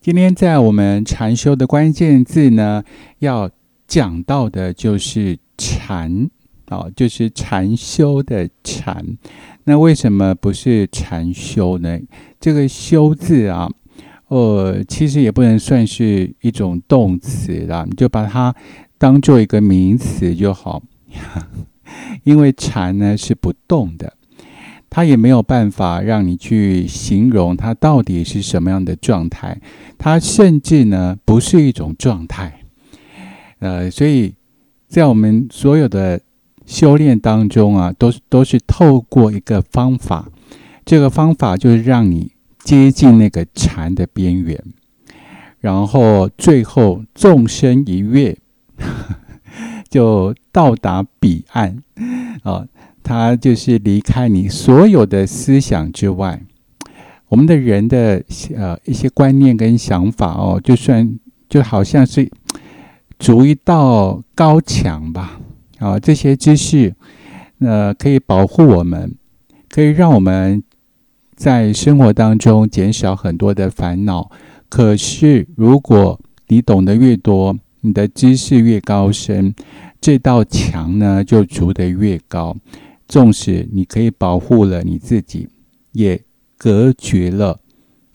今天在我们禅修的关键字呢，要讲到的就是禅，哦，就是禅修的禅。那为什么不是禅修呢？这个“修”字啊，呃，其实也不能算是一种动词啦，你就把它当做一个名词就好。因为禅呢是不动的，它也没有办法让你去形容它到底是什么样的状态，它甚至呢不是一种状态。呃，所以在我们所有的修炼当中啊，都都是透过一个方法，这个方法就是让你接近那个禅的边缘，然后最后纵身一跃。就到达彼岸，啊，他就是离开你所有的思想之外。我们的人的呃一些观念跟想法哦，就算就好像是筑一道高墙吧，啊，这些知识呃可以保护我们，可以让我们在生活当中减少很多的烦恼。可是如果你懂得越多，你的知识越高深，这道墙呢就筑得越高。纵使你可以保护了你自己，也隔绝了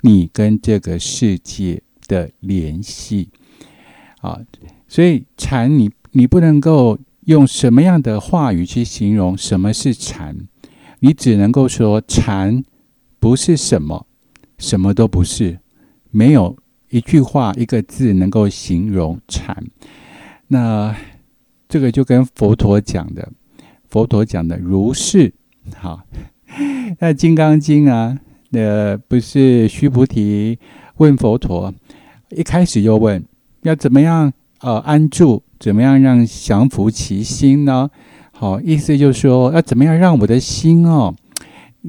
你跟这个世界的联系。啊，所以禅，你你不能够用什么样的话语去形容什么是禅，你只能够说禅不是什么，什么都不是，没有。一句话，一个字能够形容禅，那这个就跟佛陀讲的，佛陀讲的如是。好，那《金刚经》啊，那不是须菩提问佛陀，一开始就问要怎么样呃安住，怎么样让降服其心呢？好，意思就是说要怎么样让我的心哦，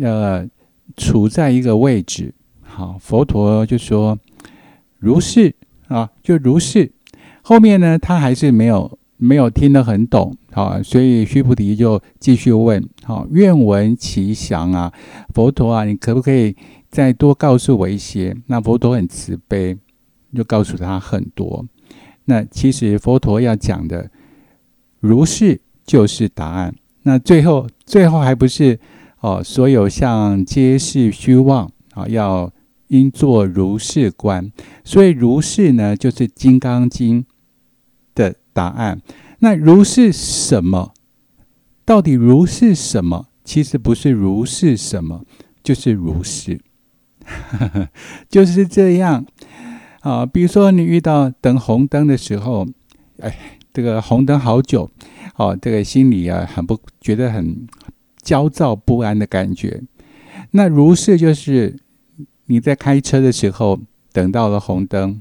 呃，处在一个位置。好，佛陀就说。如是啊，就如是。后面呢，他还是没有没有听得很懂，好，所以须菩提就继续问，好，愿闻其详啊，佛陀啊，你可不可以再多告诉我一些？那佛陀很慈悲，就告诉他很多。那其实佛陀要讲的如是就是答案。那最后最后还不是哦，所有相皆是虚妄啊，要。应作如是观，所以如是呢，就是《金刚经》答案。那如是什么？到底如是什么？其实不是如是什么，就是如是，就是这样。啊，比如说你遇到等红灯的时候，哎，这个红灯好久，哦，这个心里啊很不觉得很焦躁不安的感觉。那如是就是。你在开车的时候，等到了红灯，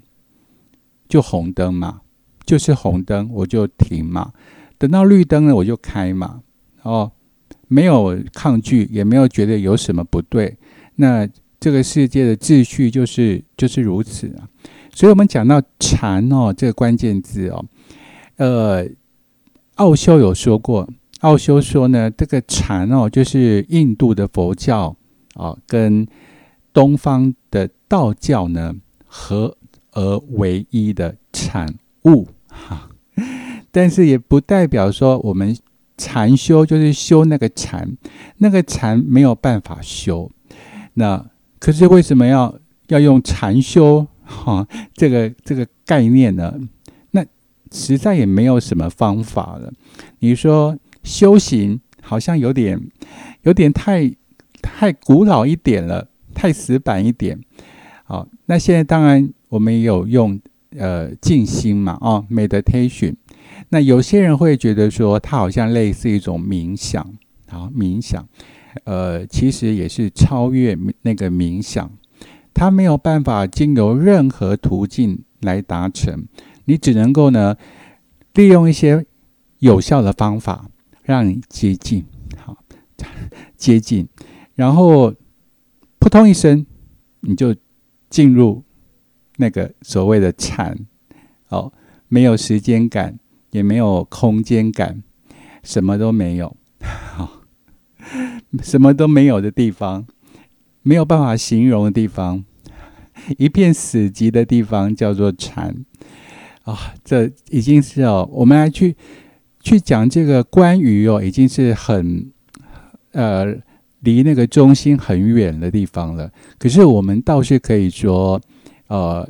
就红灯嘛，就是红灯，我就停嘛。等到绿灯了，我就开嘛。哦，没有抗拒，也没有觉得有什么不对。那这个世界的秩序就是就是如此啊。所以，我们讲到禅哦，这个关键字哦，呃，奥修有说过，奥修说呢，这个禅哦，就是印度的佛教啊，跟东方的道教呢，合而为一的产物哈，但是也不代表说我们禅修就是修那个禅，那个禅没有办法修。那可是为什么要要用禅修哈这个这个概念呢？那实在也没有什么方法了。你说修行好像有点有点太太古老一点了。太死板一点，好，那现在当然我们也有用呃静心嘛，哦，meditation。那有些人会觉得说，它好像类似一种冥想，好，冥想，呃，其实也是超越那个冥想，它没有办法经由任何途径来达成，你只能够呢利用一些有效的方法让你接近，好，接近，然后。扑通一声，你就进入那个所谓的禅，哦，没有时间感，也没有空间感，什么都没有，好，什么都没有的地方，没有办法形容的地方，一片死寂的地方叫做禅啊。这已经是哦，我们来去去讲这个关于哦，已经是很呃离那个中心很远的地方了。可是我们倒是可以说，呃，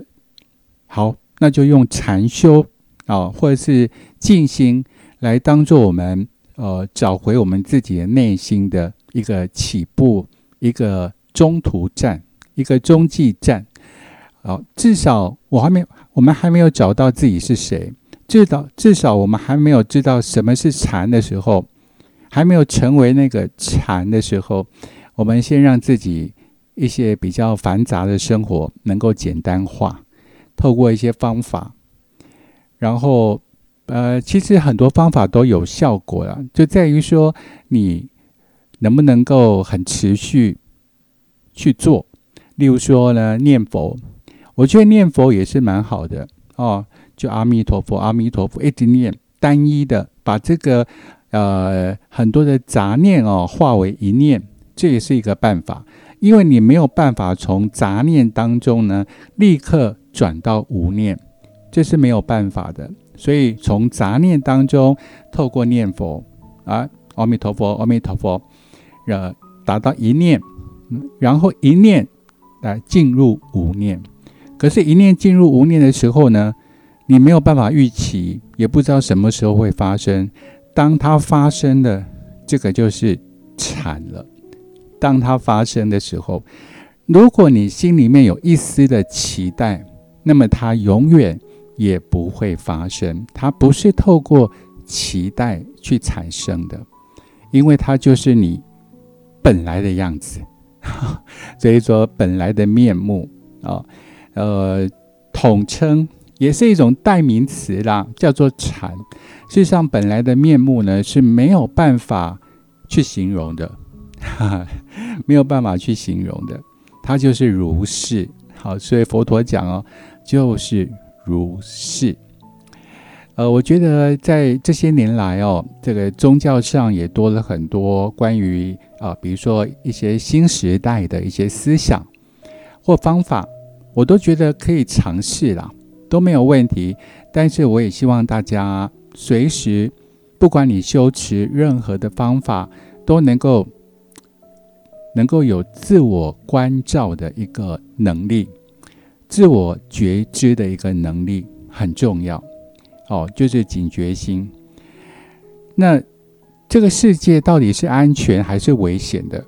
好，那就用禅修啊，或者是静心来当做我们呃找回我们自己的内心的一个起步。一个中途站，一个中继站，好，至少我还没，我们还没有找到自己是谁，至少至少我们还没有知道什么是禅的时候，还没有成为那个禅的时候，我们先让自己一些比较繁杂的生活能够简单化，透过一些方法，然后呃，其实很多方法都有效果了，就在于说你。能不能够很持续去做？例如说呢，念佛，我觉得念佛也是蛮好的哦。就阿弥陀佛，阿弥陀佛，一直念，单一的把这个呃很多的杂念哦化为一念，这也是一个办法。因为你没有办法从杂念当中呢立刻转到无念，这是没有办法的。所以从杂念当中透过念佛啊，阿弥陀佛，阿弥陀佛。呃，达到一念，然后一念来进入无念。可是，一念进入无念的时候呢，你没有办法预期，也不知道什么时候会发生。当它发生的，这个就是惨了。当它发生的时候，如果你心里面有一丝的期待，那么它永远也不会发生。它不是透过期待去产生的，因为它就是你。本来的样子，所以说本来的面目啊，呃，统称也是一种代名词啦，叫做禅。事实上，本来的面目呢是没有办法去形容的，哈 没有办法去形容的，它就是如是。好，所以佛陀讲哦，就是如是。呃，我觉得在这些年来哦，这个宗教上也多了很多关于啊，比如说一些新时代的一些思想或方法，我都觉得可以尝试啦，都没有问题。但是我也希望大家随时，不管你修持任何的方法，都能够能够有自我关照的一个能力，自我觉知的一个能力很重要。哦，就是警觉心。那这个世界到底是安全还是危险的？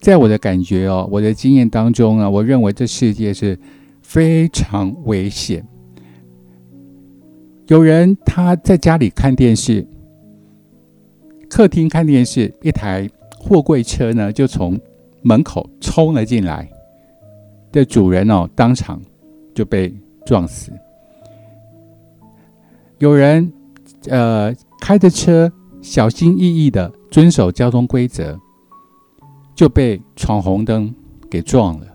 在我的感觉哦，我的经验当中啊，我认为这世界是非常危险。有人他在家里看电视，客厅看电视，一台货柜车呢就从门口冲了进来，的主人哦当场就被撞死。有人，呃，开着车小心翼翼的遵守交通规则，就被闯红灯给撞了，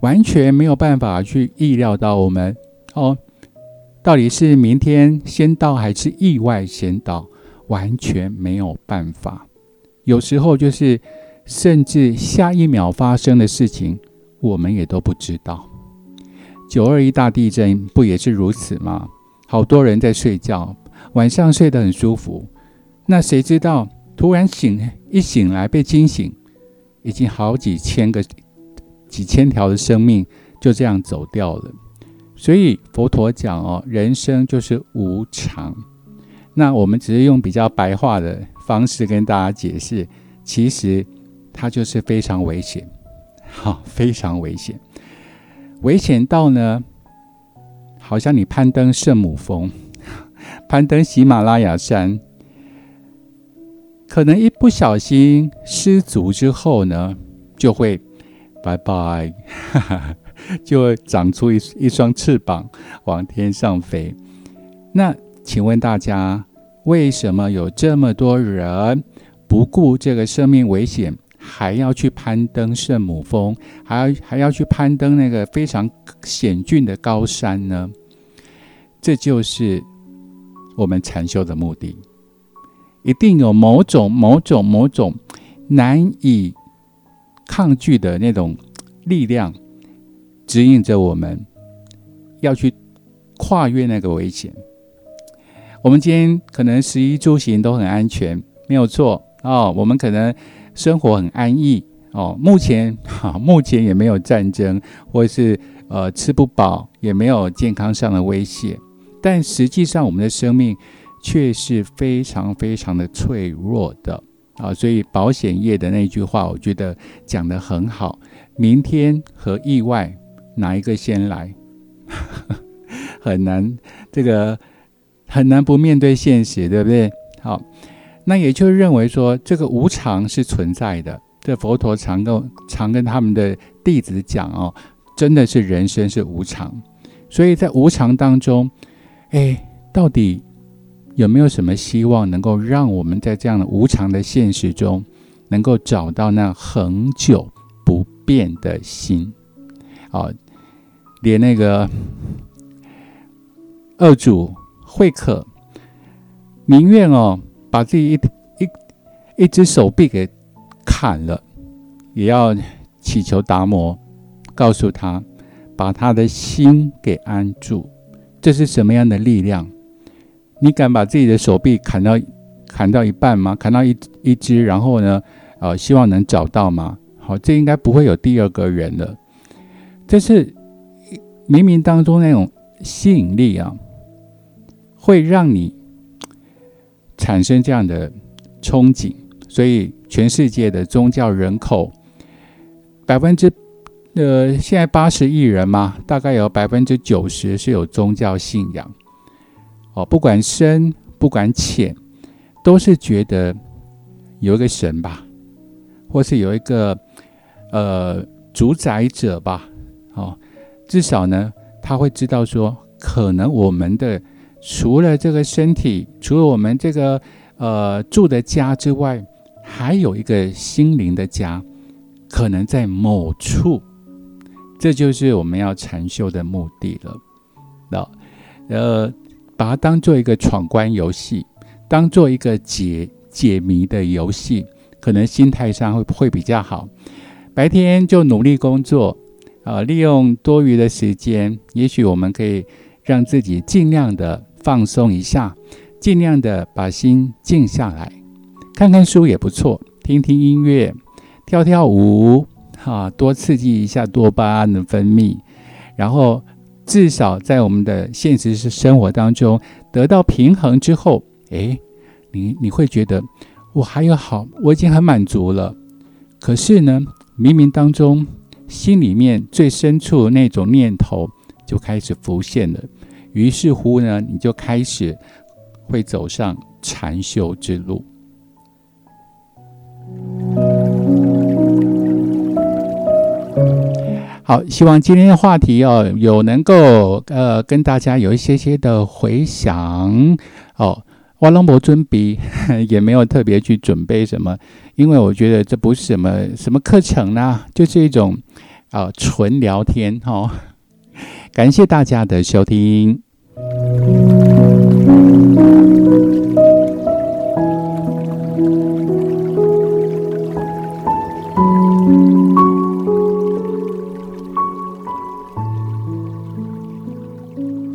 完全没有办法去意料到我们哦，到底是明天先到还是意外先到，完全没有办法。有时候就是，甚至下一秒发生的事情，我们也都不知道。九二一大地震不也是如此吗？好多人在睡觉，晚上睡得很舒服，那谁知道突然醒一醒来被惊醒，已经好几千个、几千条的生命就这样走掉了。所以佛陀讲哦，人生就是无常。那我们只是用比较白话的方式跟大家解释，其实它就是非常危险，好，非常危险，危险到呢。好像你攀登圣母峰，攀登喜马拉雅山，可能一不小心失足之后呢，就会拜拜，哈 哈就会长出一一双翅膀往天上飞。那请问大家，为什么有这么多人不顾这个生命危险，还要去攀登圣母峰，还要还要去攀登那个非常险峻的高山呢？这就是我们禅修的目的，一定有某种、某种、某种难以抗拒的那种力量，指引着我们要去跨越那个危险。我们今天可能食衣住行都很安全，没有错哦。我们可能生活很安逸哦。目前 哈，目前也没有战争，或是呃吃不饱，也没有健康上的威胁。但实际上，我们的生命却是非常非常的脆弱的啊！所以保险业的那句话，我觉得讲得很好：明天和意外哪一个先来？很难，这个很难不面对现实，对不对？好，那也就认为说，这个无常是存在的。这佛陀常跟常跟他们的弟子讲哦，真的是人生是无常，所以在无常当中。哎，到底有没有什么希望能够让我们在这样的无常的现实中，能够找到那恒久不变的心？哦，连那个二主慧可宁愿哦，把自己一一一只手臂给砍了，也要祈求达摩告诉他，把他的心给安住。这是什么样的力量？你敢把自己的手臂砍到砍到一半吗？砍到一一只，然后呢？呃，希望能找到吗？好，这应该不会有第二个人了。这是冥冥当中那种吸引力啊，会让你产生这样的憧憬。所以，全世界的宗教人口百分之。呃，现在八十亿人嘛，大概有百分之九十是有宗教信仰。哦，不管深不管浅，都是觉得有一个神吧，或是有一个呃主宰者吧。哦，至少呢，他会知道说，可能我们的除了这个身体，除了我们这个呃住的家之外，还有一个心灵的家，可能在某处。这就是我们要禅修的目的了。那呃，把它当做一个闯关游戏，当做一个解解谜的游戏，可能心态上会会比较好。白天就努力工作，啊，利用多余的时间，也许我们可以让自己尽量的放松一下，尽量的把心静下来，看看书也不错，听听音乐，跳跳舞。哈，多刺激一下多巴胺的分泌，然后至少在我们的现实生活当中得到平衡之后，诶，你你会觉得我还有好，我已经很满足了。可是呢，冥冥当中心里面最深处那种念头就开始浮现了，于是乎呢，你就开始会走上禅修之路。好，希望今天的话题哦，有能够呃跟大家有一些些的回响哦。瓦隆伯尊比 也没有特别去准备什么，因为我觉得这不是什么什么课程呢，就是一种啊纯聊天哈。感谢大家的收听。